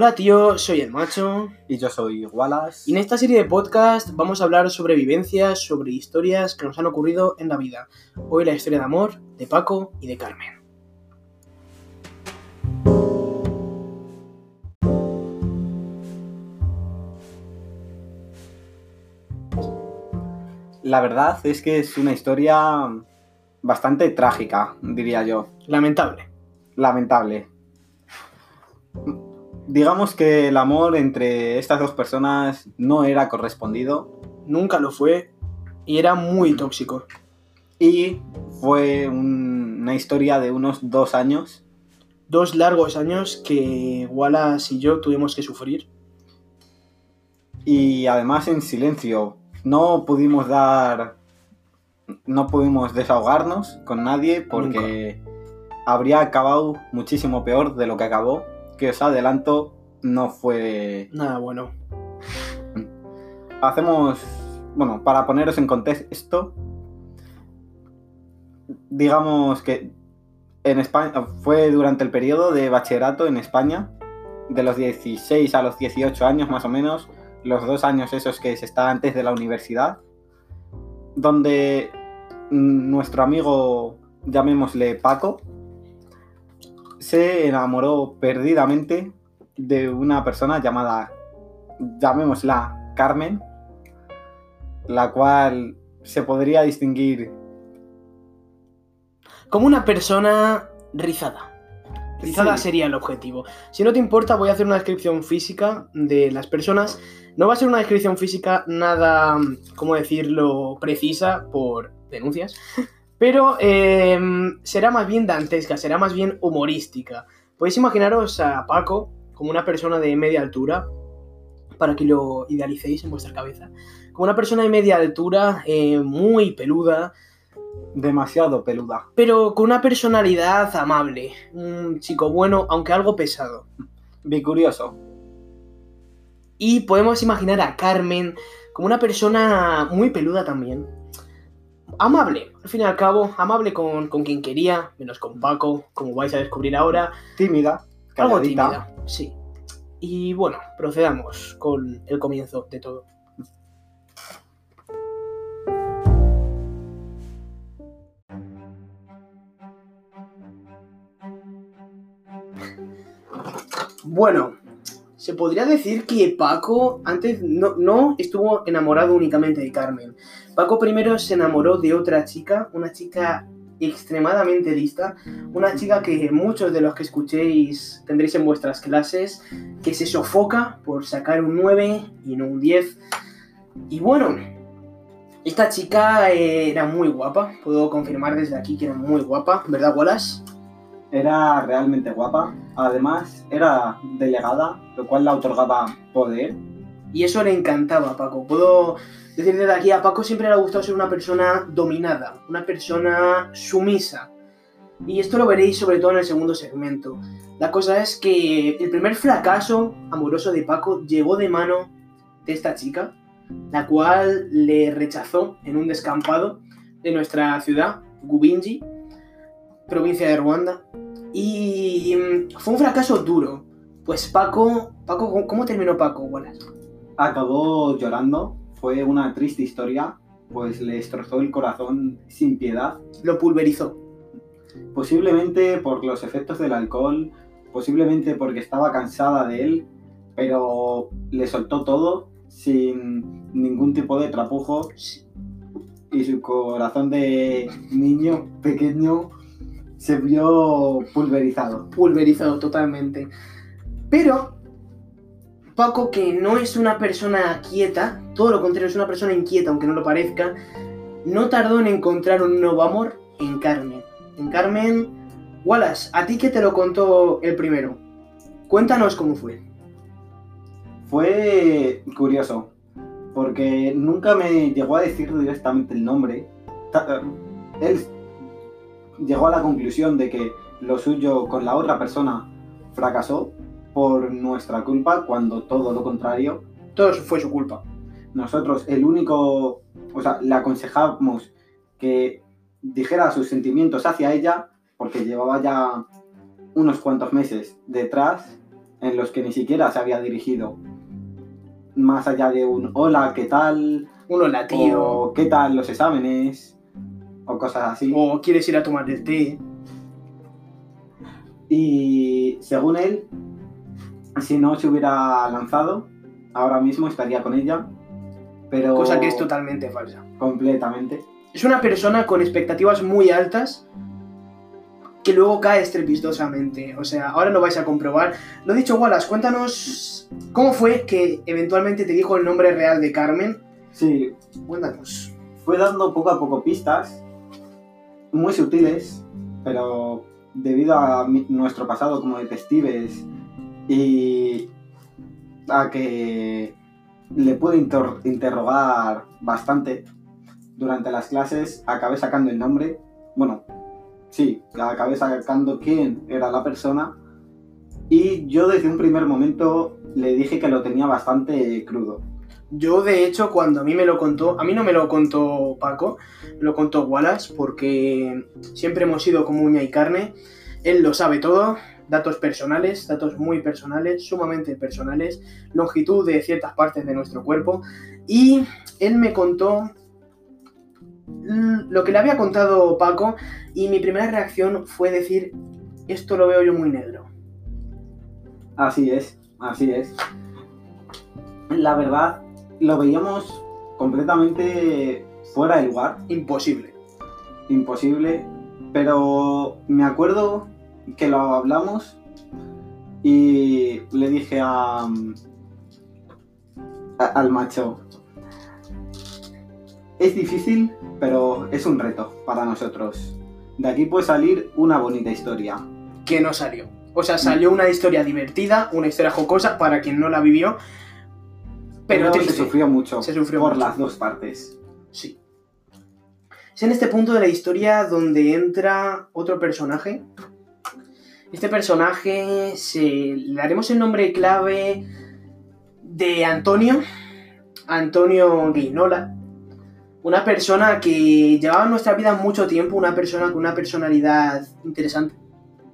Hola tío, soy el macho Y yo soy Wallace. y en esta serie de podcast vamos a hablar sobre vivencias, sobre historias que nos han ocurrido en la vida. Hoy la historia de amor de Paco y de Carmen. La verdad es que es una historia bastante trágica, diría yo. Lamentable. Lamentable. Digamos que el amor entre estas dos personas no era correspondido Nunca lo fue y era muy tóxico. y fue un- una historia de unos dos años Dos largos años que Wallace y yo tuvimos que sufrir. y además en silencio. No pudimos dar... No pudimos desahogarnos con nadie porque habría acabado muchísimo peor de lo que acabó. Que os adelanto, no fue... Nada bueno. Hacemos... Bueno, para poneros en contexto, digamos que en España fue durante el periodo de bachillerato en España, de los 16 a los 18 años más o menos, los dos años esos que se está antes de la universidad, donde nuestro amigo, llamémosle Paco, se enamoró perdidamente de una persona llamada, llamémosla Carmen, la cual se podría distinguir Como una persona rizada. Rizada Sí. sería el objetivo. Si no te importa, voy a hacer una descripción física de las personas. No va a ser una descripción física nada, ¿cómo decirlo?, precisa por denuncias. Pero eh, será más bien dantesca, será más bien humorística. Podéis imaginaros a Paco como una persona de media altura, para que lo idealicéis en vuestra cabeza. Como una persona de media altura, eh, muy peluda, demasiado peluda. pero con una personalidad amable. Un chico bueno, aunque algo pesado. Bicurioso. Y podemos imaginar a Carmen como una persona muy peluda también. Amable, al fin y al cabo, amable con, con quien quería, menos con Paco, como vais a descubrir ahora. Tímida. Algo calladita. tímida, sí. Y bueno, procedamos con el comienzo de todo. Bueno, se podría decir que Paco antes no, no estuvo enamorado únicamente de Carmen. Paco primero se enamoró de otra chica, una chica extremadamente lista, una chica que muchos de los que escuchéis tendréis en vuestras clases, que se sofoca por sacar un 9 y no un 10. Y bueno, esta chica eh, era muy guapa, puedo confirmar desde aquí que era muy guapa, ¿verdad, Wallace? Era realmente guapa. Además, era delegada, lo cual le otorgaba poder. Y eso le encantaba a Paco. Puedo decir desde aquí, a Paco siempre le ha gustado ser una persona dominada, una persona sumisa. Y esto lo veréis sobre todo en el segundo segmento. La cosa es que el primer fracaso amoroso de Paco llegó de mano de esta chica, la cual le rechazó en un descampado de nuestra ciudad, Gubinji, provincia de Ruanda. Y mm, fue un fracaso duro. Pues Paco, Paco, ¿cómo- ¿cómo terminó Paco, Wallace? Acabó llorando. Fue una triste historia, pues le destrozó el corazón sin piedad. Lo pulverizó. Posiblemente por los efectos del alcohol, posiblemente porque estaba cansada de él, pero le soltó todo sin ningún tipo de trapujo y su corazón de niño pequeño se vio pulverizado. Pulverizado totalmente. Pero Paco, que no es una persona quieta, todo lo contrario, es una persona inquieta, aunque no lo parezca, no tardó en encontrar un nuevo amor en Carmen. En Carmen, Wallace, ¿a ti qué te lo contó el primero? Cuéntanos cómo fue. Fue curioso, porque nunca me llegó a decir directamente el nombre. Eh, Él llegó a la conclusión de que lo suyo con la otra persona fracasó por nuestra culpa, cuando todo lo contrario. Todo fue su culpa. Nosotros el único, o sea, le aconsejamos que dijera sus sentimientos hacia ella, porque llevaba ya unos cuantos meses detrás en los que ni siquiera se había dirigido. Más allá de un hola, ¿qué tal? Uno la tío. O ¿qué tal los exámenes? O cosas así. O quieres ir a tomar el té. Y según él, si no se hubiera lanzado, ahora mismo estaría con ella. Pero Cosa que es totalmente falsa. completamente. Es una persona con expectativas muy altas que luego cae estrepitosamente. O sea, ahora lo vais a comprobar. Lo dicho, Wallace, cuéntanos cómo fue que eventualmente te dijo el nombre real de Carmen. Sí, Cuéntanos. fue dando poco a poco pistas, muy sutiles, pero debido a mi- nuestro pasado como detectives y a que le pude inter- interrogar bastante durante las clases, acabé sacando el nombre. Bueno, sí, acabé sacando quién era la persona. Y yo desde un primer momento le dije que lo tenía bastante crudo. Yo, de hecho, cuando a mí me lo contó, a mí no me lo contó Paco, me lo contó Wallace, porque siempre hemos sido como uña y carne. Él lo sabe todo, datos personales, datos muy personales, sumamente personales, longitud de ciertas partes de nuestro cuerpo. Y él me contó lo que le había contado Paco, y mi primera reacción fue decir, esto lo veo yo muy negro. Así es, así es. La verdad, lo veíamos completamente fuera de lugar, Imposible. imposible, pero me acuerdo que lo hablamos y le dije a, a- al macho, es difícil, pero es un reto para nosotros. De aquí puede salir una bonita historia. que no salió. O sea, salió una historia divertida, una historia jocosa para quien no la vivió. Pero, Pero se sufrió mucho Se sufrió por mucho. las dos partes. Sí. Es en este punto de la historia donde entra otro personaje. Este personaje se le daremos el nombre clave de Antonio. Antonio Guinola. Una persona que llevaba en nuestra vida mucho tiempo, una persona con una personalidad interesante.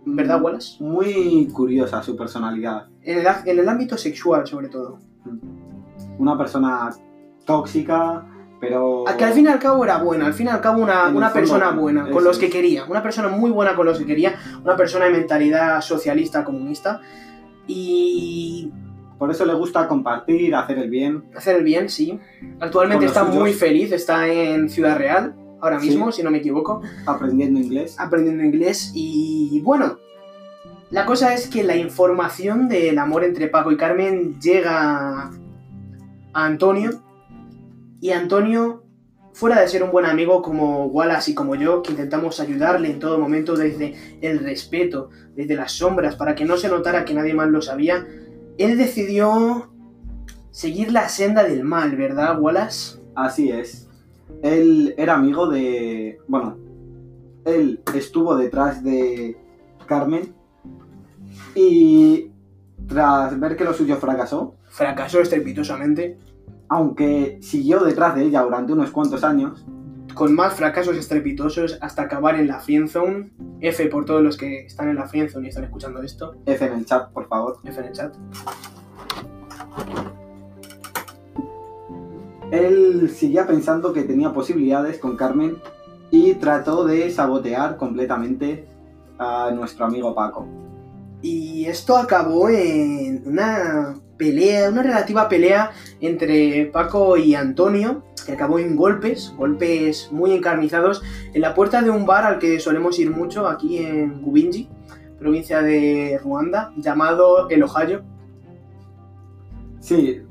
¿Verdad, Wallace? Muy curiosa su personalidad. En el, en el ámbito sexual, sobre todo. Una persona tóxica, pero... A que al fin y al cabo era buena, al fin y al cabo una, una persona buena, con los que quería, una persona muy buena con los que quería, una persona de mentalidad socialista, comunista, y Por eso le gusta compartir, hacer el bien. hacer el bien, sí. Actualmente está suyos. muy feliz, está en Ciudad Real, ahora Sí. mismo, si no me equivoco, aprendiendo inglés. aprendiendo inglés, y bueno, la cosa es que la información del amor entre Paco y Carmen llega a Antonio, y Antonio fuera de ser un buen amigo como Wallace y como yo, que intentamos ayudarle en todo momento desde el respeto, desde las sombras, para que no se notara que nadie más lo sabía, él decidió seguir la senda del mal, ¿verdad, Wallace? Así es. Él era amigo de... Bueno, él estuvo detrás de Carmen y tras ver que lo suyo fracasó, Fracasó estrepitosamente, aunque siguió detrás de ella durante unos cuantos años, con más fracasos estrepitosos hasta acabar en la friendzone. F por todos los que están en la friendzone y están escuchando esto. F en el chat, por favor. F en el chat. Él seguía pensando que tenía posibilidades con Carmen y trató de sabotear completamente a nuestro amigo Paco. Y esto acabó en una pelea, una relativa pelea entre Paco y Antonio, que acabó en golpes, golpes muy encarnizados, en la puerta de un bar al que solemos ir mucho aquí en Gubinji, provincia de Ruanda, llamado El Ohio. Sí,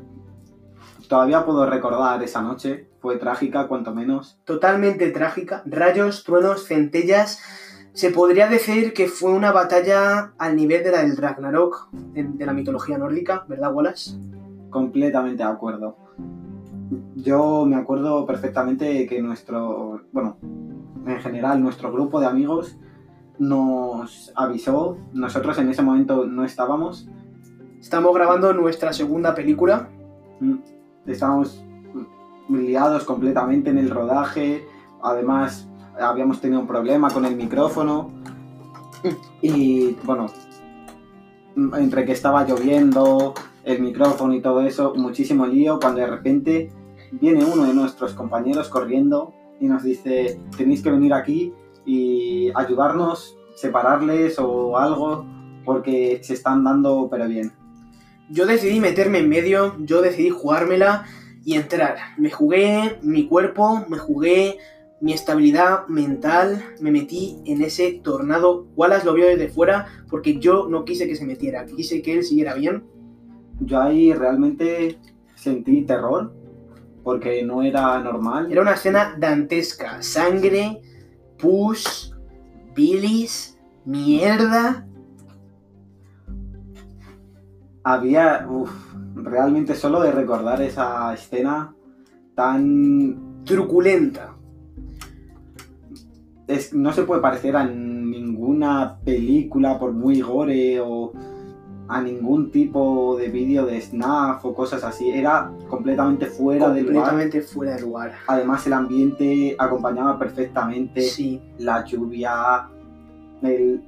todavía puedo recordar esa noche, fue trágica cuanto menos. Totalmente trágica, rayos, truenos, centellas. Se podría decir que fue una batalla al nivel de la del Ragnarok, de, la mitología nórdica, ¿verdad, Wallace? Completamente de acuerdo. Yo me acuerdo perfectamente que nuestro, bueno, en general nuestro grupo de amigos nos avisó, nosotros en ese momento no estábamos, Estamos grabando nuestra segunda película. Mm, estábamos liados completamente en el rodaje, además habíamos tenido un problema con el micrófono y bueno, entre que estaba lloviendo, el micrófono y todo eso, muchísimo lío, cuando de repente viene uno de nuestros compañeros corriendo y nos dice, tenéis que venir aquí y ayudarnos, separarles o algo, porque se están dando pero bien. Yo decidí meterme en medio, yo decidí jugármela y entrar. Me jugué mi cuerpo, me jugué mi estabilidad mental, me metí en ese tornado. Wallace lo vio desde fuera porque yo no quise que se metiera, quise que él siguiera bien. Yo ahí realmente sentí terror porque no era normal. Era una escena dantesca, sangre, pus, bilis, mierda. Había, realmente solo de recordar esa escena tan truculenta. Es, no se puede parecer a ninguna película por muy gore o a ningún tipo de vídeo de snaf o cosas así. Era completamente fuera del lugar. Completamente fuera de lugar. Además el ambiente acompañaba perfectamente Sí. la lluvia, el,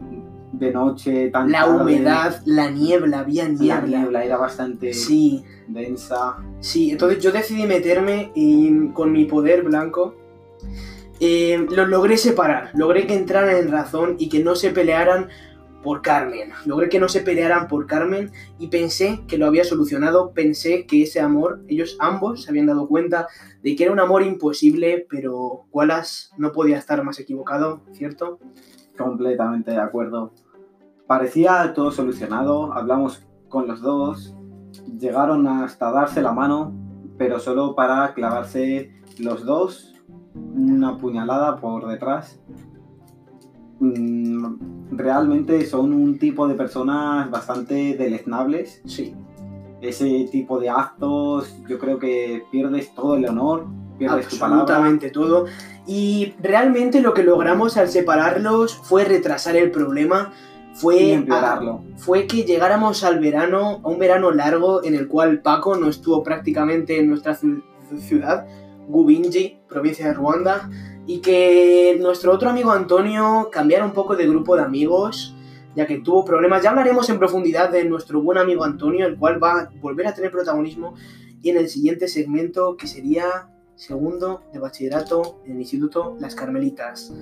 de noche, tan La tarde. humedad, la niebla, había La niebla. niebla era bastante Sí, densa. sí. Entonces yo decidí meterme y con mi poder blanco. Eh, los logré separar. Logré que entraran en razón y que no se pelearan por Carmen. Logré que no se pelearan por Carmen y pensé que lo había solucionado. Pensé que ese amor, ellos ambos se habían dado cuenta de que era un amor imposible, pero Wallace no podía estar más equivocado, ¿cierto? Completamente de acuerdo. Parecía todo solucionado, hablamos con los dos, llegaron hasta darse la mano, pero solo para clavarse los dos una puñalada por detrás. Mm, Realmente son un tipo de personas bastante deleznables. Sí. Ese tipo de actos, yo creo que pierdes todo el honor, pierdes tu palabra. absolutamente todo. Y realmente lo que logramos al separarlos fue retrasar el problema. Fue, fue que llegáramos al verano, a un verano largo en el cual Paco no estuvo prácticamente en nuestra ciu- ciudad, Gubinji, provincia de Ruanda, y que nuestro otro amigo Antonio cambiara un poco de grupo de amigos, ya que tuvo problemas. Ya hablaremos en profundidad de nuestro buen amigo Antonio, el cual va a volver a tener protagonismo en el siguiente segmento, que sería segundo de bachillerato en el Instituto Las Carmelitas.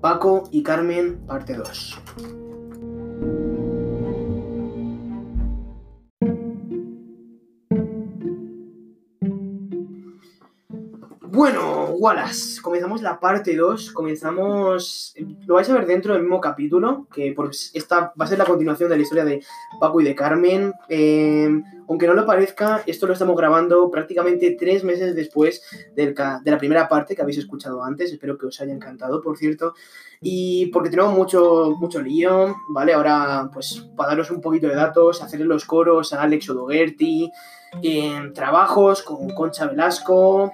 Paco y Carmen, parte 2. Bueno, Wallace, comenzamos la parte 2, comenzamos, lo vais a ver dentro del mismo capítulo, que esta va a ser la continuación de la historia de Paco y de Carmen. Eh, aunque no lo parezca, esto lo estamos grabando prácticamente tres meses después del de la primera parte que habéis escuchado antes, espero que os haya encantado, por cierto, y porque tenemos mucho, mucho lío, ¿vale? Ahora, pues, para daros un poquito de datos, hacer los coros a Alex Odogerti, eh, trabajos con Concha Velasco,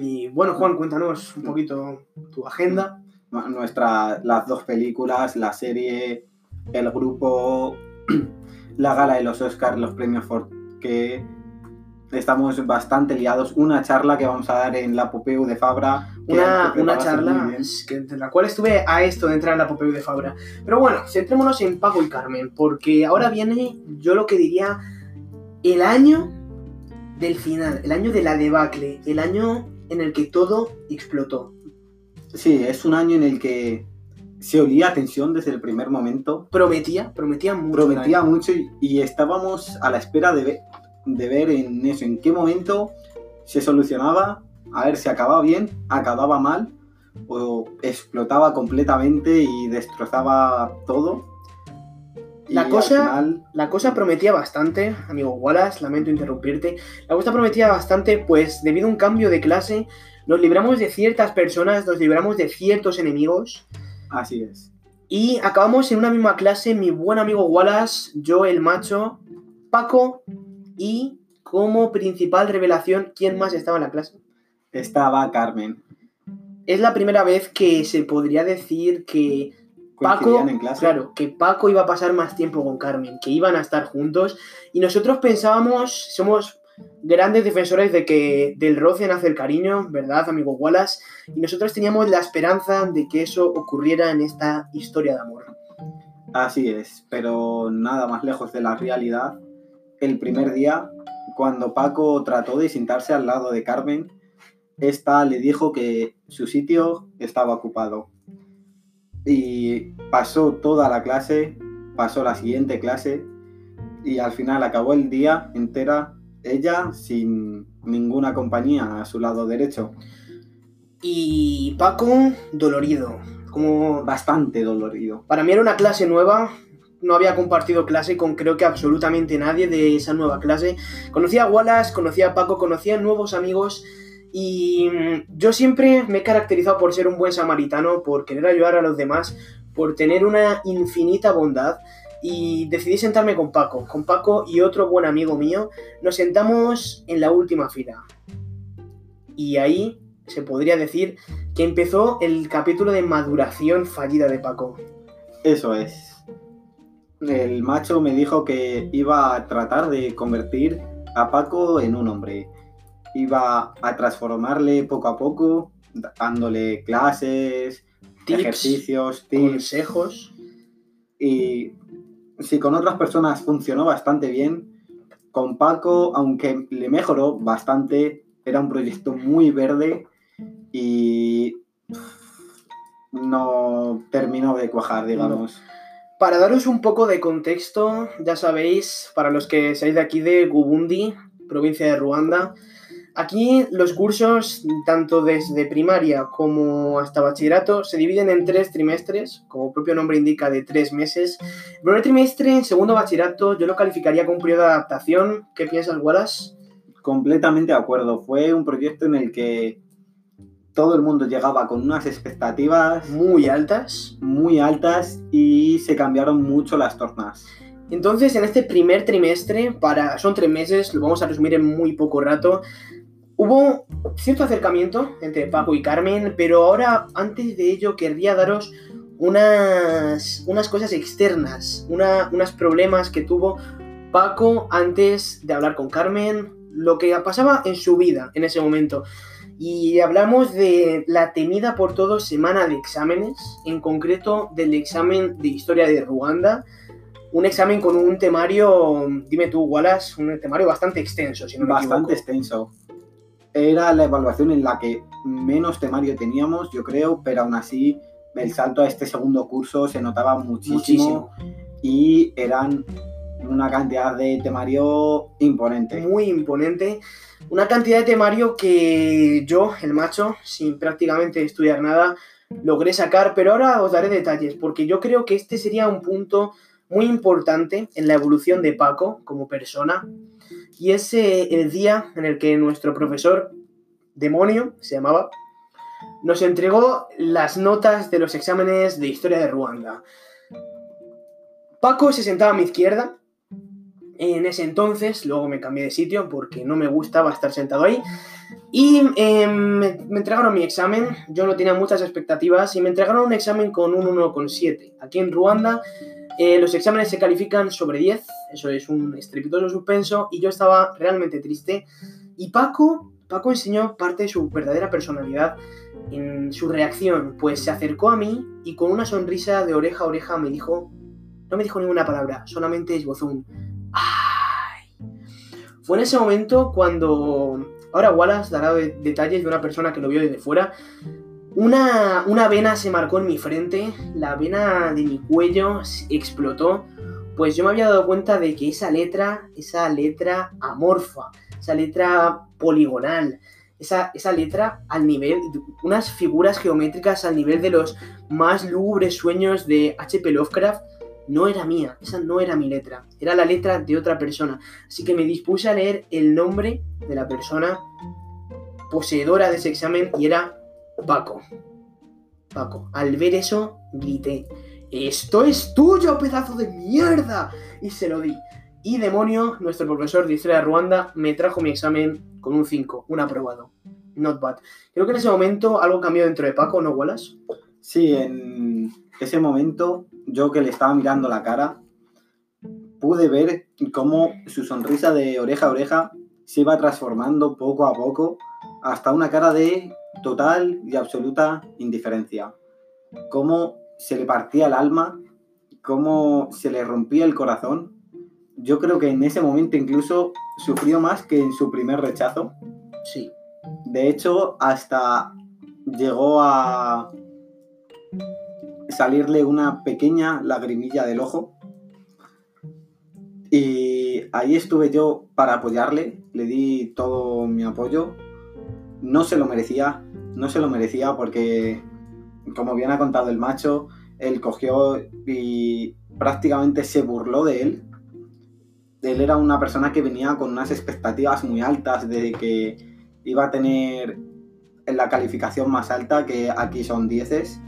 y bueno, Juan, cuéntanos un poquito tu agenda. nuestra, las dos películas, la serie, el grupo, la gala de los Oscars, los premios Ford, que estamos bastante liados. Una charla que vamos a dar en la Popeu de Fabra. Una, una charla que- de la cual estuve a esto de entrar en la Popeu de Fabra. Pero bueno, centrémonos en Paco y Carmen, porque ahora viene, yo lo que diría, el año del final, el año de la debacle, el año en el que todo explotó. Sí, es un año en el que se olía tensión desde el primer momento. Prometía, prometía mucho. Prometía mucho y, y estábamos a la espera de, ve- de ver en eso, en qué momento se solucionaba, a ver si acababa bien, acababa mal o explotaba completamente y destrozaba todo. La cosa- final, La cosa prometía bastante, amigo Wallace, lamento interrumpirte. La cosa prometía bastante, pues debido a un cambio de clase, nos libramos de ciertas personas, nos libramos de ciertos enemigos. así es. Y acabamos en una misma clase, mi buen amigo Wallace, yo el macho, Paco y como principal revelación, ¿quién más estaba en la clase? Estaba Carmen. Es la primera vez que se podría decir que Paco, Coincidían en clase. claro, que Paco iba a pasar más tiempo con Carmen, que iban a estar juntos y nosotros pensábamos, somos grandes defensores de que del roce nace el cariño, ¿verdad, amigo Wallace? Y nosotros teníamos la esperanza de que eso ocurriera en esta historia de amor. Así es, pero nada más lejos de la realidad. El primer día, cuando Paco trató de sentarse al lado de Carmen, esta le dijo que su sitio estaba ocupado. Y pasó toda la clase, pasó la siguiente clase y al final acabó el día entera ella sin ninguna compañía a su lado derecho. Y Paco, dolorido. Como Bastante dolorido. para mí era una clase nueva. No había compartido clase con creo que absolutamente nadie de esa nueva clase. Conocía a Wallace, conocía a Paco, conocía a nuevos amigos. Y mm, yo siempre me he caracterizado por ser un buen samaritano, por querer ayudar a los demás, por tener una infinita bondad. Y decidí sentarme con Paco. Con Paco y otro buen amigo mío. Nos sentamos en la última fila. Y ahí se podría decir que empezó el capítulo de maduración fallida de Paco. Eso es. El macho me dijo que iba a tratar de convertir a Paco en un hombre. Iba a transformarle poco a poco, dándole clases, Tips, ejercicios, tips. consejos. Y si con otras personas funcionó bastante bien, con Paco, aunque le mejoró bastante, era un proyecto muy verde y no terminó de cuajar, digamos. Para daros un poco de contexto, ya sabéis, para los que seáis de aquí de Gubundi, provincia de Ruanda, aquí los cursos, tanto desde primaria como hasta bachillerato, se dividen en tres trimestres, como el propio nombre indica, de tres meses. El primer trimestre, en segundo bachillerato, yo lo calificaría como un periodo de adaptación. ¿Qué piensas, Wallace? Completamente de acuerdo. Fue un proyecto en el que todo el mundo llegaba con unas expectativas Muy altas. muy altas y se cambiaron mucho las tornas. Entonces, en este primer trimestre, para, son tres meses, lo vamos a resumir en muy poco rato, hubo cierto acercamiento entre Paco y Carmen, pero ahora, antes de ello, querría daros unas, unas cosas externas, una, unos problemas que tuvo Paco antes de hablar con Carmen, lo que pasaba en su vida en ese momento. Y hablamos de la temida por todos semana de exámenes, en concreto del examen de historia de Ruanda, un examen con un temario, dime tú, Wallace, un temario bastante extenso, si no me Bastante equivoco. extenso. Era la evaluación en la que menos temario teníamos, yo creo, pero aún así el salto a este segundo curso se notaba muchísimo, Muchísimo. y eran una cantidad de temario imponente. Muy imponente. Una cantidad de temario que yo, el macho, sin prácticamente estudiar nada, logré sacar, pero ahora os daré detalles, porque yo creo que este sería un punto muy importante en la evolución de Paco como persona, y es el día en el que nuestro profesor, demonio, se llamaba, nos entregó las notas de los exámenes de historia de Ruanda. Paco se sentaba a mi izquierda. En ese entonces, luego me cambié de sitio porque no me gustaba estar sentado ahí. Y eh, me entregaron mi examen. Yo no tenía muchas expectativas y me entregaron un examen con un 1,7. Aquí en Ruanda eh, los exámenes se califican sobre 10. Eso es un estrepitoso suspenso. Y yo estaba realmente triste. Y Paco, Paco enseñó parte de su verdadera personalidad en su reacción. Pues se acercó a mí y con una sonrisa de oreja a oreja me dijo... No me dijo ninguna palabra, solamente esbozó un... ¡Ay! Fue en ese momento cuando... Ahora Wallace dará de- detalles de una persona que lo vio desde fuera. Una, una vena se marcó en mi frente, la vena de mi cuello explotó, pues yo me había dado cuenta de que esa letra, esa letra amorfa, esa letra poligonal, esa, esa letra al nivel, unas figuras geométricas al nivel de los más lúgubres sueños de H.P. Lovecraft, no era mía, esa no era mi letra, era la letra de otra persona. Así que me dispuse a leer el nombre de la persona poseedora de ese examen y era Paco. Paco, al ver eso, grité, ¡Esto es tuyo, pedazo de mierda! Y se lo di. Y Demonio, nuestro profesor de historia de Ruanda, me trajo mi examen con un 5, un aprobado. Not bad. Creo que en ese momento algo cambió dentro de Paco, ¿no, Wallace? Sí, en ese momento, yo que le estaba mirando la cara, pude ver cómo su sonrisa de oreja a oreja se iba transformando poco a poco hasta una cara de total y absoluta indiferencia. Cómo se le partía el alma cómo se le rompía el corazón. Yo creo que en ese momento incluso sufrió más que en su primer rechazo. Sí. De hecho, hasta llegó a salirle una pequeña lagrimilla del ojo. Y ahí estuve yo para apoyarle, le di todo mi apoyo. No se lo merecía, no se lo merecía porque, como bien ha contado el macho, él cogió y prácticamente se burló de él. Él era una persona que venía con unas expectativas muy altas de que iba a tener la calificación más alta, que aquí son dieces,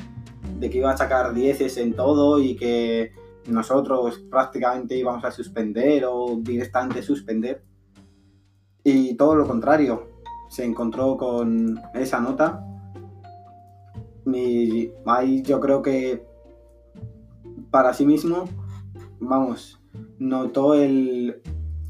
de que iba a sacar dieces en todo y que nosotros prácticamente íbamos a suspender o directamente suspender. Y todo lo contrario, se encontró con esa nota. Y ahí yo creo que para sí mismo, vamos, notó el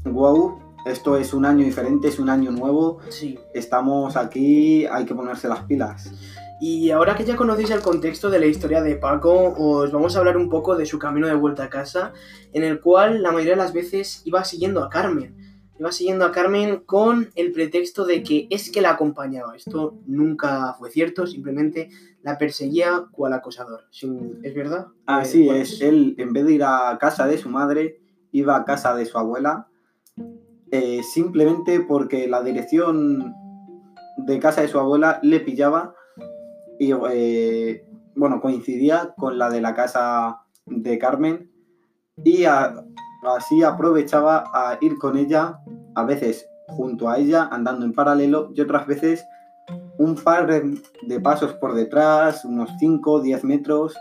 wow, esto es un año diferente, es un año nuevo, Sí. estamos aquí, hay que ponerse las pilas. Y ahora que ya conocéis el contexto de la historia de Paco, os vamos a hablar un poco de su camino de vuelta a casa, en el cual la mayoría de las veces iba siguiendo a Carmen. Iba siguiendo a Carmen con el pretexto de que es que la acompañaba. Esto nunca fue cierto, simplemente la perseguía cual acosador. ¿Es verdad? Así Eh, es, él en vez de ir a casa de su madre, iba a casa de su abuela, eh, simplemente porque la dirección de casa de su abuela le pillaba y, eh, bueno, coincidía con la de la casa de Carmen y a- así aprovechaba a ir con ella, a veces junto a ella, andando en paralelo y otras veces un par de, pasos por detrás, unos 5 o 10 metros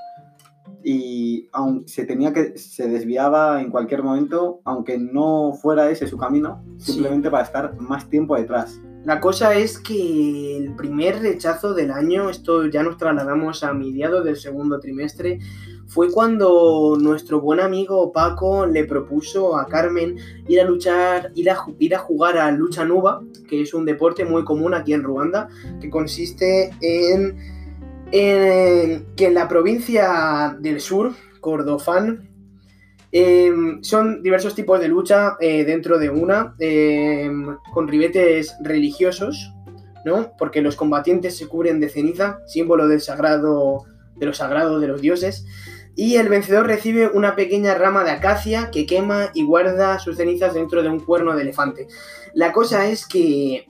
y aun se tenía que se desviaba en cualquier momento aunque no fuera ese su camino Sí. simplemente para estar más tiempo detrás La cosa es que el primer rechazo del año, esto ya nos trasladamos a mediados del segundo trimestre, fue cuando nuestro buen amigo Paco le propuso a Carmen ir a luchar, ir a, a jugar a lucha nuba, que es un deporte muy común aquí en Ruanda, que consiste en, en que en la provincia del sur, Cordofán, Em, son diversos tipos de lucha eh, dentro de una, em, con ribetes religiosos, ¿no? Porque los combatientes se cubren de ceniza, símbolo del sagrado, de lo sagrado de los dioses, y el vencedor recibe una pequeña rama de acacia que quema y guarda sus cenizas dentro de un cuerno de elefante. La cosa es que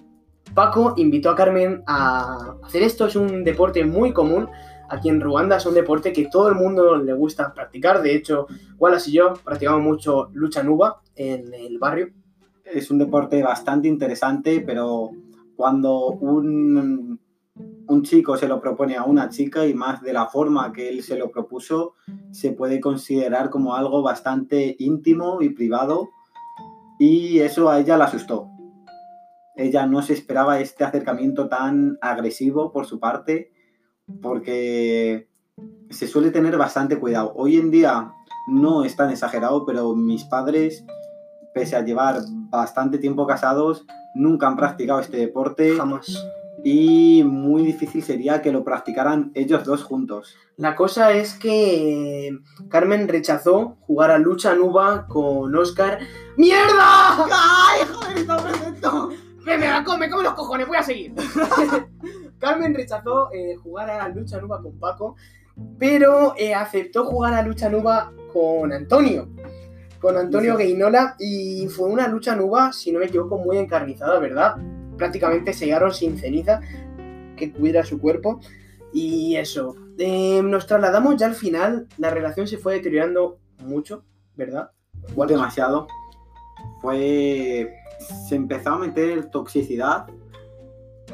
Paco invitó a Carmen a hacer esto, es un deporte muy común. Aquí en Ruanda es un deporte que todo el mundo le gusta practicar. De hecho, Wallace y yo practicamos mucho lucha nuba en el barrio. es un deporte bastante interesante pero cuando un un chico se lo propone a una chica y más de la forma que él se lo propuso se puede considerar como algo bastante íntimo y privado y eso a ella la asustó ella no se esperaba este acercamiento tan agresivo por su parte porque se suele tener bastante cuidado. Hoy en día no es tan exagerado, pero mis padres, pese a llevar bastante tiempo casados, nunca han practicado este deporte Jamás. y muy difícil sería que lo practicaran ellos dos juntos. La cosa es que Carmen rechazó jugar a lucha nuba con Oscar. ¡Mierda! ¡Ay, joder, está perfecto! Me, me la come, come los cojones, voy a seguir. Carmen rechazó eh, jugar a lucha nuba con Paco, pero eh, aceptó jugar a lucha nuba con Antonio. Con Antonio Gainola y fue una lucha nuba, si no me equivoco, muy encarnizada, ¿verdad? Prácticamente se llegaron sin ceniza que cuida su cuerpo. Y eso, eh, nos trasladamos ya al final, la relación se fue deteriorando mucho, ¿verdad? demasiado. Fue. Se empezó a meter toxicidad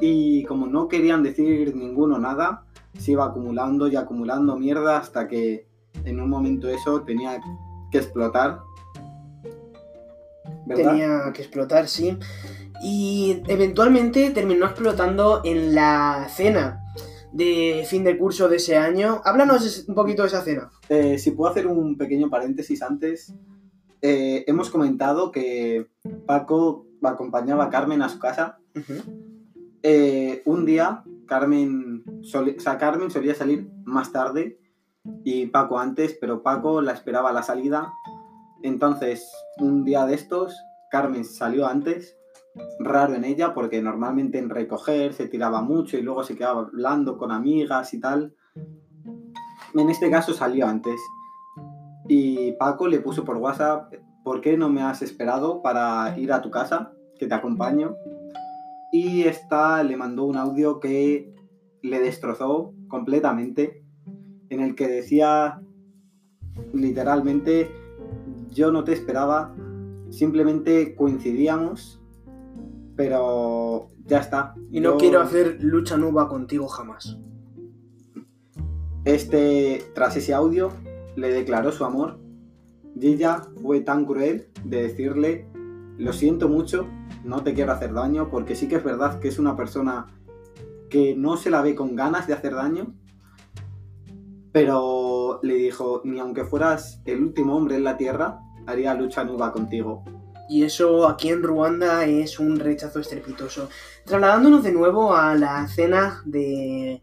y como no querían decir ninguno nada, se iba acumulando y acumulando mierda hasta que en un momento eso tenía que explotar. ¿Verdad? tenía que explotar, sí. Y eventualmente terminó explotando en la cena de fin de curso de ese año. Háblanos un poquito de esa cena. Eh, si puedo hacer un pequeño paréntesis antes, eh, hemos comentado que Paco acompañaba a Carmen a su casa. Eh, un día, Carmen, o sea, Carmen solía salir más tarde y Paco antes, pero Paco la esperaba a la salida. Entonces, un día de estos, Carmen salió antes, raro en ella, porque normalmente en recoger se tiraba mucho y luego se quedaba hablando con amigas y tal. En este caso salió antes. Y Paco le puso por WhatsApp, ¿por qué no me has esperado para ir a tu casa? Que te acompaño. Y esta le mandó un audio que le destrozó completamente, en el que decía literalmente, yo no te esperaba, simplemente coincidíamos, pero ya está. Y no Yo- quiero hacer lucha nuba contigo jamás. Este, tras ese audio, le declaró su amor y ella fue tan cruel de decirle, lo siento mucho, no te quiero hacer daño, porque sí que es verdad que es una persona que no se la ve con ganas de hacer daño, pero le dijo, ni aunque fueras el último hombre en la tierra, haría lucha nuba contigo. Y eso aquí en Ruanda es un rechazo estrepitoso. Trasladándonos de nuevo a la cena de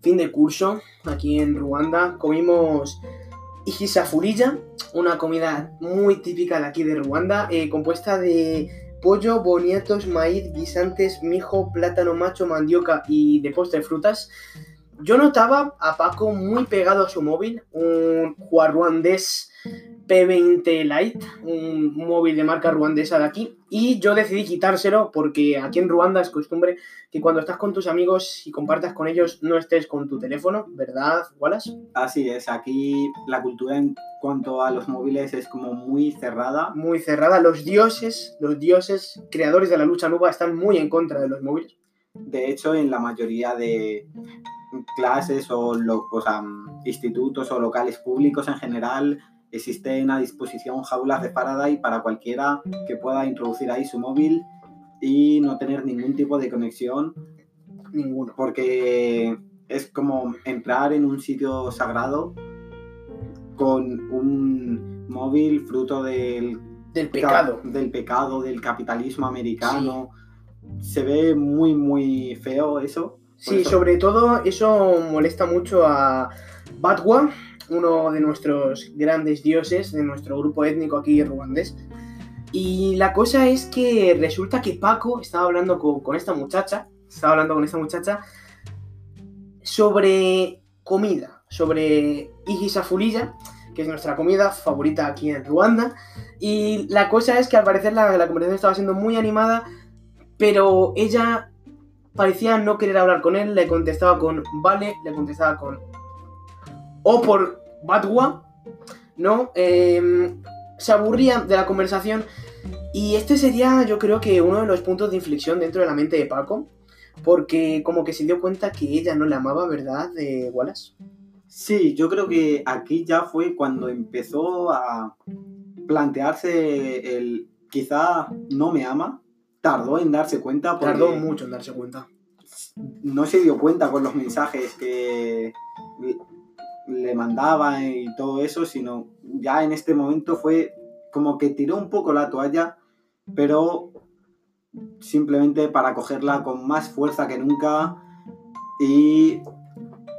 fin de curso, aquí en Ruanda, comimos Igisafurilla, una comida muy típica de aquí de Ruanda, eh, compuesta de pollo, boniatos, maíz, guisantes, mijo, plátano macho, mandioca y de postre frutas. Yo notaba a Paco muy pegado a su móvil, un ruandés P20 Lite, un móvil de marca ruandesa de aquí, y yo decidí quitárselo porque aquí en Ruanda es costumbre que cuando estás con tus amigos y compartas con ellos no estés con tu teléfono, ¿verdad, Wallace? Así es, aquí la cultura en cuanto a los móviles es como muy cerrada. Muy cerrada. Los dioses, los dioses creadores de la lucha nuba están muy en contra de los móviles. De hecho, en la mayoría de clases o, lo- o sea, institutos o locales públicos en general existen a disposición jaulas de Faraday para cualquiera que pueda introducir ahí su móvil y no tener ningún tipo de conexión Ninguno. porque es como entrar en un sitio sagrado con un móvil fruto del Del pecado. del pecado, del capitalismo americano. Se ve muy, muy feo eso. Sí, eso- sobre todo eso molesta mucho a Batwa, uno de nuestros grandes dioses, de nuestro grupo étnico aquí ruandés. Y la cosa es que resulta que Paco estaba hablando con, esta muchacha, estaba hablando con esta muchacha sobre comida, sobre igisafulilla, que es nuestra comida favorita aquí en Ruanda. Y la cosa es que al parecer la, la conversación estaba siendo muy animada, pero ella parecía no querer hablar con él, le contestaba con vale, le contestaba con o por Batwa, ¿no? Em, se aburría de la conversación y este sería yo creo que uno de los puntos de inflexión dentro de la mente de Paco, porque como que se dio cuenta que ella no le amaba, ¿verdad, de Wallace? Sí, yo creo que aquí ya fue cuando empezó a plantearse el quizá no me ama. Tardó en darse cuenta Tardó mucho en darse cuenta. no se dio cuenta con los mensajes que le mandaba y todo eso, sino ya en este momento fue como que tiró un poco la toalla, pero simplemente para cogerla con más fuerza que nunca y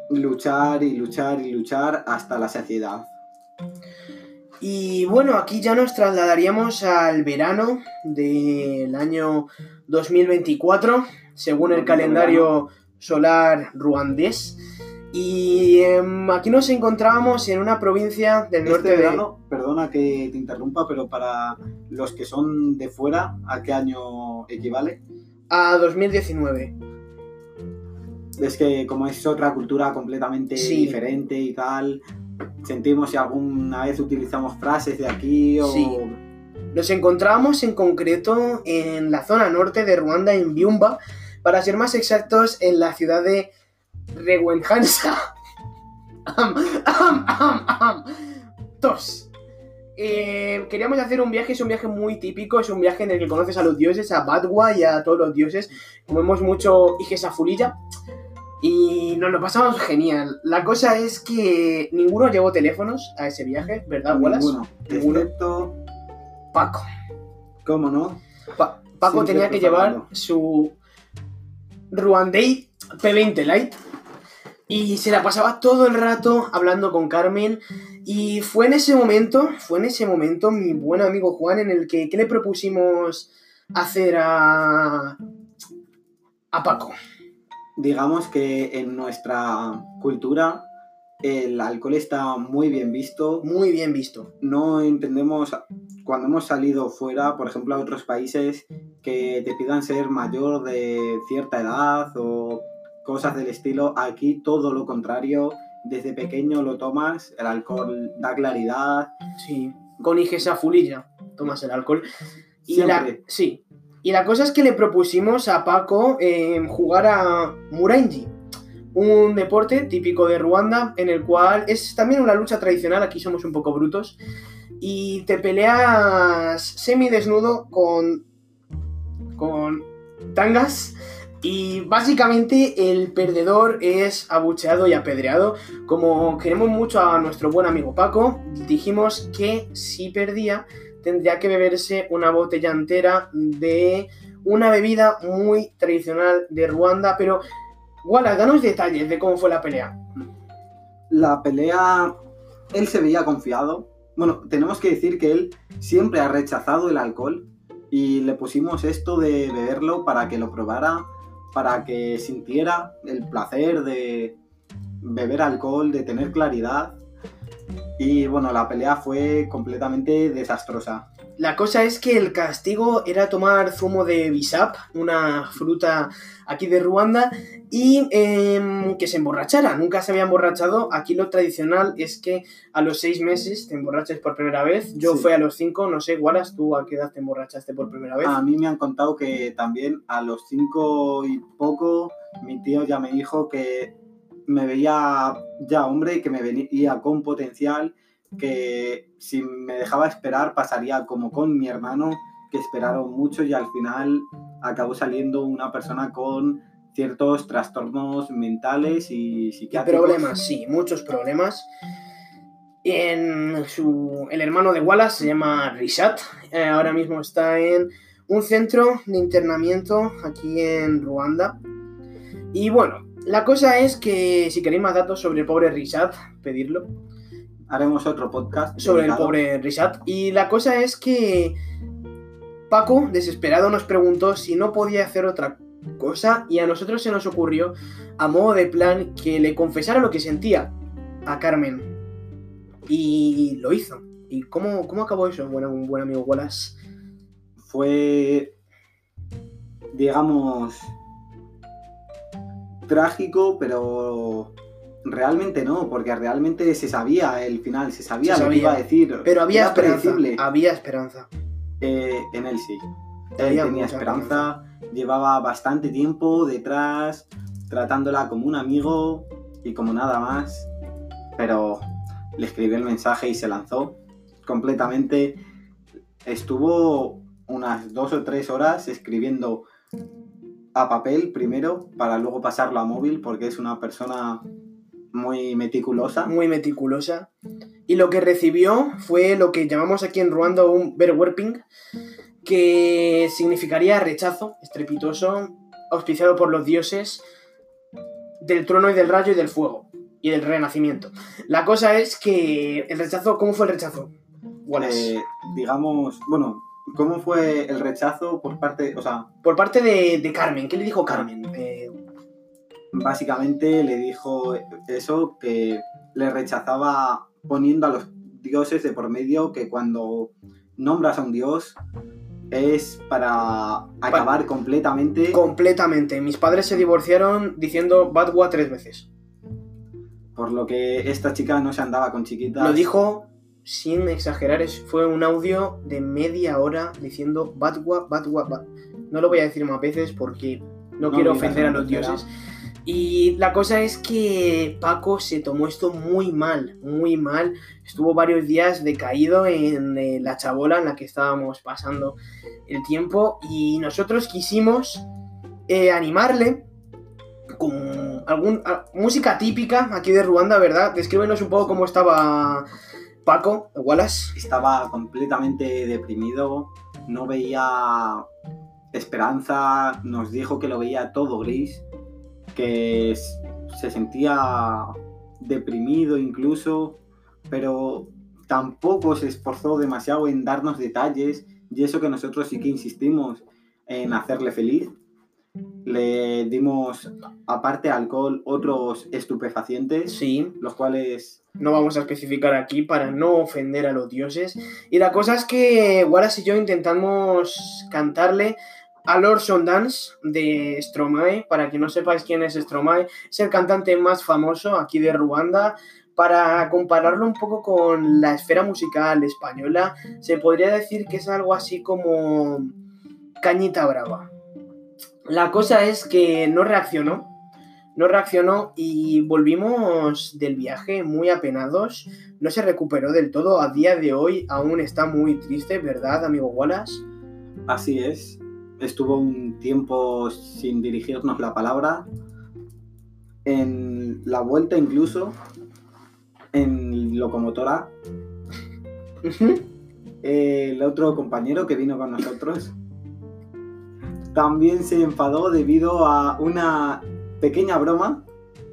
luchar y luchar y luchar hasta la saciedad. Y bueno, aquí ya nos trasladaríamos al verano del año 2024, según el calendario solar ruandés. Y em, aquí nos encontrábamos en una provincia del norte Este de... verano, perdona que te interrumpa, pero para los que son de fuera, ¿a qué año equivale? a 2019. Es que como es otra cultura completamente Sí. diferente y tal, sentimos si alguna vez utilizamos frases de aquí o... Sí. Nos encontrábamos en concreto en la zona norte de Ruanda, en Byumba, para ser más exactos, en la ciudad de Rewenhansa. Am, am, am, am. Tos. Eh, queríamos hacer un viaje, es un viaje muy típico, es un viaje en el que conoces a los dioses, a Badwa y a todos los dioses. Comemos mucho Igesafurilla y nos lo pasamos genial. La cosa es que ninguno llevó teléfonos a ese viaje, ¿verdad, Wallace? Ninguno. Ninguno. Excepto, Paco. ¿cómo no? Pa- Paco Siempre tenía que llevar su Ruandei P20 Lite. Y se la pasaba todo el rato hablando con Carmen. Y fue en ese momento, fue en ese momento, mi buen amigo Juan, en el que ¿qué le propusimos hacer a, a Paco? Digamos que en nuestra cultura el alcohol está muy bien visto. Muy bien visto. No entendemos cuando hemos salido fuera, por ejemplo, a otros países, que te pidan ser mayor de cierta edad o cosas del estilo. Aquí todo lo contrario. Desde pequeño lo tomas, el alcohol da claridad. Sí. Con Igesa Fulilla tomas el alcohol. Y la, Siempre. sí. Y la cosa es que le propusimos a Paco eh, jugar a Murenji, un deporte típico de Ruanda, en el cual es también una lucha tradicional, aquí somos un poco brutos, y te peleas semidesnudo con, con tangas, y básicamente el perdedor es abucheado y apedreado. Como queremos mucho a nuestro buen amigo Paco, dijimos que si perdía tendría que beberse una botella entera de una bebida muy tradicional de Ruanda, pero Wallace, danos detalles de cómo fue la pelea. La pelea, él se veía confiado. Bueno, tenemos que decir que él siempre ha rechazado el alcohol y le pusimos esto de beberlo para que lo probara, para que sintiera el placer de beber alcohol, de tener claridad. Y bueno, la pelea fue completamente desastrosa. La cosa es que el castigo era tomar zumo de bisap, una fruta aquí de Ruanda, y em, que se emborrachara. Nunca se había emborrachado. Aquí lo tradicional es que a los seis meses te emborraches por primera vez. Yo Sí. fui a los cinco, no sé, Wallace, ¿tú a qué edad te emborrachaste por primera vez? A mí me han contado que también a los cinco y poco mi tío ya me dijo que me veía ya hombre, que me venía con potencial, que si me dejaba esperar pasaría como con mi hermano, que esperaron mucho y al final acabó saliendo una persona con ciertos trastornos mentales y ¿Qué psiquiátricos. problemas? Sí, muchos problemas. En su, el hermano de Wallace se llama Rishat. eh, ahora mismo está en un centro de internamiento aquí en Ruanda. Y bueno, la cosa es que si queréis más datos sobre el pobre Rishat, pedirlo. Haremos otro podcast. Sobre el pobre Rishat. Y la cosa es que Paco, desesperado, nos preguntó si no podía hacer otra cosa. Y a nosotros se nos ocurrió, a modo de plan, que le confesara lo que sentía a Carmen. Y lo hizo. ¿Y cómo, cómo acabó eso, bueno, un buen amigo Wallace? fue, digamos, trágico, pero realmente no, porque realmente se sabía el final, se sabía Se lo que iba a decir. Pero había Era esperanza. predecible. Había esperanza. Eh, en él sí. Él tenía esperanza, llevaba bastante tiempo detrás, tratándola como un amigo y como nada más, pero le escribió el mensaje y se lanzó completamente. Estuvo unas dos o tres horas escribiendo a papel primero para luego pasarlo a móvil porque es una persona muy meticulosa. Muy meticulosa. Y lo que recibió fue lo que llamamos aquí en Ruanda un verwerping, que significaría rechazo estrepitoso, auspiciado por los dioses del trono y del rayo y del fuego y del renacimiento. La cosa es que el rechazo, ¿cómo fue el rechazo? Eh, digamos, bueno, ¿cómo fue el rechazo por parte, o sea, Por parte de, de Carmen, ¿qué le dijo Carmen? Eh, básicamente le dijo eso, que le rechazaba poniendo a los dioses de por medio, que cuando nombras a un dios es para acabar completamente. completamente. Mis padres se divorciaron diciendo Badwa tres veces. Por lo que esta chica no se andaba con chiquitas. Lo dijo sin exagerar, fue un audio de media hora diciendo Batwa, Batwa, Bat. No lo voy a decir más veces porque no, No quiero ofender a los dioses. Y la cosa es que Paco se tomó esto muy mal, muy mal. Estuvo varios días decaído en la chabola en la que estábamos pasando el tiempo y nosotros quisimos eh, animarle con algún, música típica aquí de Ruanda, ¿verdad? Descríbenos un poco cómo estaba Paco, Wallace. Estaba completamente deprimido, no veía esperanza, nos dijo que lo veía todo gris, que se sentía deprimido incluso, pero tampoco se esforzó demasiado en darnos detalles y eso que nosotros sí que insistimos en hacerle feliz. Le dimos, aparte alcohol, otros estupefacientes, Sí, los cuales no vamos a especificar aquí para no ofender a los dioses. Y la cosa es que Wallace y yo intentamos cantarle a Lord Dance de Stromae. Para que no sepáis quién es Stromae, es el cantante más famoso aquí de Ruanda. Para compararlo un poco con la esfera musical española, se podría decir que es algo así como Cañita Brava. La cosa es que no reaccionó, no reaccionó y volvimos del viaje muy apenados. No se recuperó del todo. A día de hoy aún está muy triste, ¿verdad, amigo Wallace? Así es. Estuvo un tiempo sin dirigirnos la palabra. En la vuelta incluso, en locomotora, el otro compañero que vino con nosotros también se enfadó debido a una pequeña broma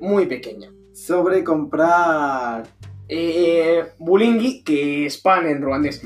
Muy pequeña. sobre comprar... Eh, Bulingi, que es pan en ruandés.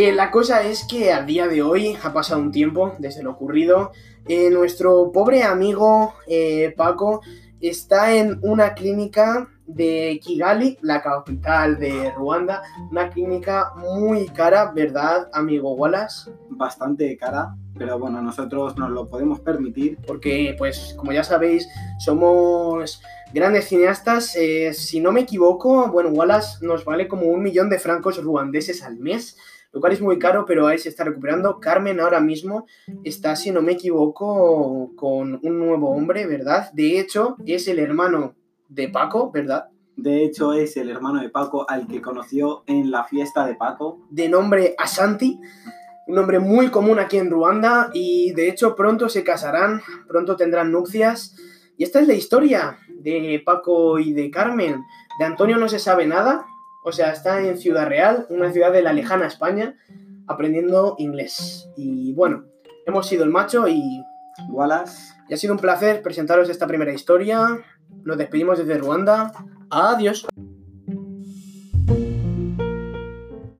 Eh, la cosa es que a día de hoy ha pasado un tiempo desde lo ocurrido. Eh, nuestro pobre amigo eh, Paco está en una clínica de Kigali, la capital de Ruanda. Una clínica muy cara, ¿verdad, amigo Wallace? bastante cara, pero bueno, nosotros nos lo podemos permitir. Porque, pues, como ya sabéis, somos grandes cineastas. Eh, si no me equivoco, bueno, Wallace nos vale como un millón de francos ruandeses al mes, lo cual es muy caro, pero él se está recuperando. Carmen ahora mismo está, si no me equivoco, con un nuevo hombre, ¿verdad? De hecho, es el hermano de Paco, ¿verdad? De hecho, es el hermano de Paco al que conoció en la fiesta de Paco. de nombre Ashanti, un nombre muy común aquí en Ruanda y de hecho pronto se casarán, pronto tendrán nupcias. Y esta es la historia de Paco y de Carmen. De Antonio no se sabe nada, o sea, está en Ciudad Real, una ciudad de la lejana España, aprendiendo inglés. Y bueno, hemos sido el macho y, Wallace, y ha sido un placer presentaros esta primera historia. Nos despedimos desde Ruanda. Adiós.